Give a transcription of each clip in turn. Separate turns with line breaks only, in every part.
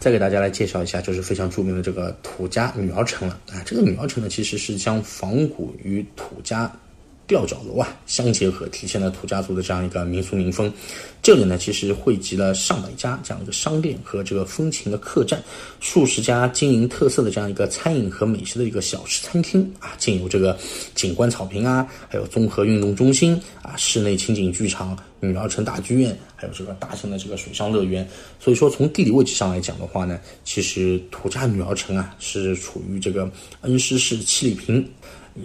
再给大家来介绍一下，就是非常著名的这个土家女儿城了啊。这个女儿城呢，其实是将仿古与土家。吊脚楼啊相结合，体现了土家族的这样一个民俗民风。这里呢，其实汇集了上百家这样一个商店和这个风情的客栈，数十家经营特色的这样一个餐饮和美食的一个小吃餐厅啊，建有这个景观草坪啊，还有综合运动中心啊，室内情景剧场、女儿城大剧院，还有这个大型的这个水上乐园。所以说，从地理位置上来讲的话呢，其实土家女儿城啊是处于这个恩施市七里坪。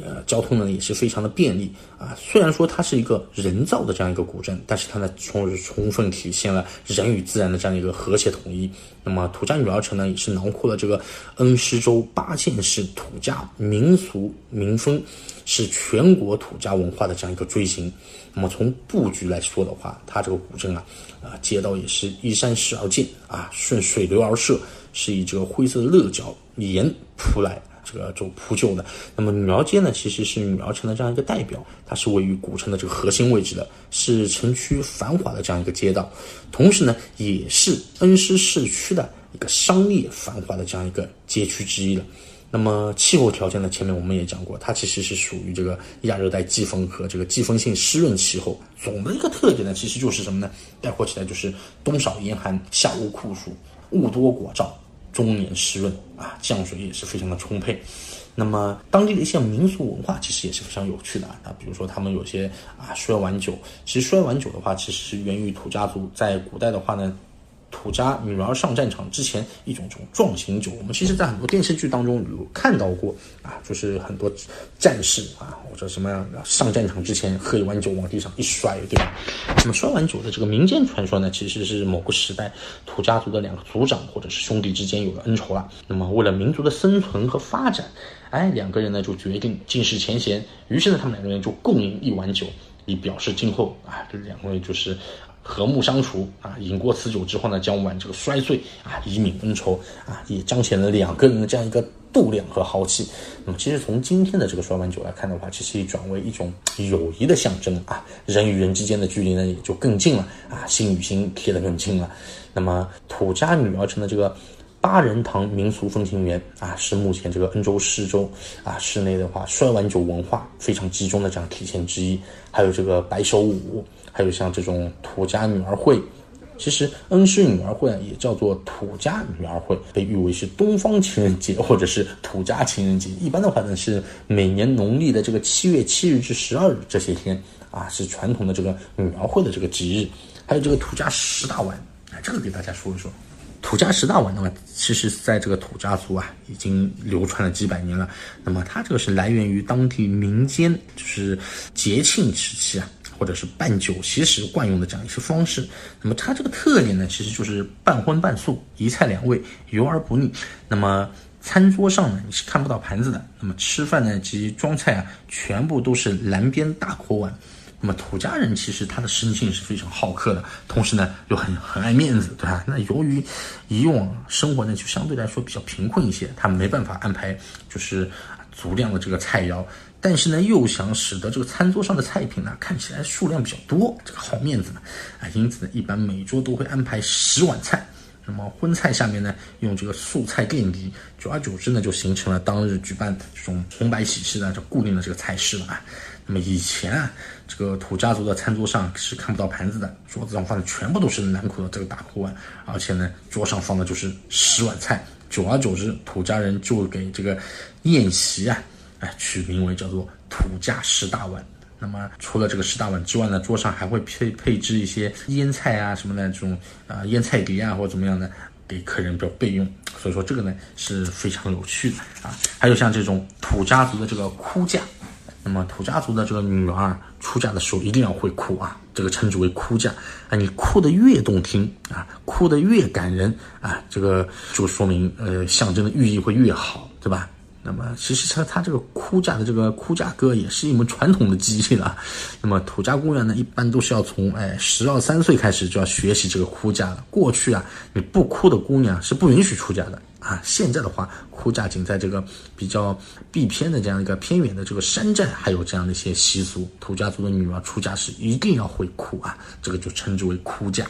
呃，交通呢也是非常的便利啊。虽然说它是一个人造的这样一个古镇，但是它呢充充分体现了人与自然的这样一个和谐统一。那么土家女儿城呢，也是囊括了这个恩施州八县市土家民俗民风，是全国土家文化的这样一个锥形。那么从布局来说的话，它这个古镇啊，啊街道也是依山势而建啊，顺水流而设，是以这个灰色的勒角沿铺来。这个就铺就的，那么女儿街呢，其实是女儿城的这样一个代表，它是位于古城的这个核心位置的，是城区繁华的这样一个街道，同时呢，也是恩施市区的一个商业繁华的这样一个街区之一了。那么气候条件呢，前面我们也讲过，它其实是属于这个亚热带季风和这个季风性湿润气候，总的一个特点呢，其实就是什么呢？概括起来就是冬少严寒，夏无酷暑，雾多果燥。终年湿润啊，降水也是非常的充沛。那么当地的一些民俗文化其实也是非常有趣的啊，比如说他们有些啊摔碗酒，其实摔碗酒的话，其实是源于土家族在古代的话呢。土家女儿上战场之前一种这种壮行酒，我们其实在很多电视剧当中有看到过啊，就是很多战士啊或者什么上战场之前喝一碗酒往地上一摔，对吧？那么摔碗酒的这个民间传说呢，其实是某个时代土家族的两个族长或者是兄弟之间有了恩仇了，那么为了民族的生存和发展，哎，两个人呢就决定尽释前嫌，于是呢他们两个人就共饮一碗酒，以表示今后啊这两位就是。和睦相处啊！饮过此酒之后呢，将碗这个摔碎啊，以泯恩仇啊，也彰显了两个人的这样一个度量和豪气。那么，其实从今天的这个摔碗酒来看的话，其实转为一种友谊的象征啊，人与人之间的距离呢也就更近了啊，心与心贴得更近了。那么，土家女儿城的这个八人堂民俗风情园啊，是目前这个恩州市州啊市内的话摔碗酒文化非常集中的这样体现之一。还有这个白手舞。还有像这种土家女儿会，其实恩施女儿会啊也叫做土家女儿会，被誉为是东方情人节或者是土家情人节。一般的话呢是每年农历的这个七月七日至十二日这些天啊，是传统的这个女儿会的这个吉日。还有这个土家十大碗，哎，这个给大家说一说。土家十大碗的话，其实在这个土家族啊已经流传了几百年了。那么它这个是来源于当地民间，就是节庆时期啊。或者是办酒席时惯用的这样一些方式，那么它这个特点呢，其实就是半荤半素，一菜两味，油而不腻。那么餐桌上呢，你是看不到盘子的。那么吃饭呢及装菜啊，全部都是蓝边大口碗。那么土家人其实他的生性是非常好客的，同时呢又很很爱面子，对吧？那由于以往生活呢就相对来说比较贫困一些，他没办法安排就是足量的这个菜肴。但是呢，又想使得这个餐桌上的菜品呢看起来数量比较多，这个好面子嘛，啊，因此呢，一般每桌都会安排十碗菜。那么荤菜下面呢，用这个素菜垫底，久而久之呢，就形成了当日举办这种红白喜事的这固定的这个菜式了啊。那么以前啊，这个土家族的餐桌上是看不到盘子的，桌子上放的全部都是南口的这个大锅碗，而且呢，桌上放的就是十碗菜。久而久之，土家人就给这个宴席啊。哎，取名为叫做土家十大碗。那么除了这个十大碗之外呢，桌上还会配配置一些腌菜啊什么的这种啊腌菜碟啊或者怎么样的，给客人比较备用。所以说这个呢是非常有趣的啊。还有像这种土家族的这个哭嫁，那么土家族的这个女儿出嫁的时候一定要会哭啊，这个称之为哭嫁啊。你哭的越动听啊，哭的越感人啊，这个就说明呃象征的寓意会越好，对吧？那么，其实他他这个哭嫁的这个哭嫁歌也是一门传统的技艺了。那么土家姑娘呢，一般都是要从哎十二三岁开始就要学习这个哭嫁了。过去啊，你不哭的姑娘是不允许出嫁的啊。现在的话，哭嫁仅在这个比较避偏的这样一个偏远的这个山寨还有这样的一些习俗。土家族的女儿出嫁时一定要会哭啊，这个就称之为哭嫁。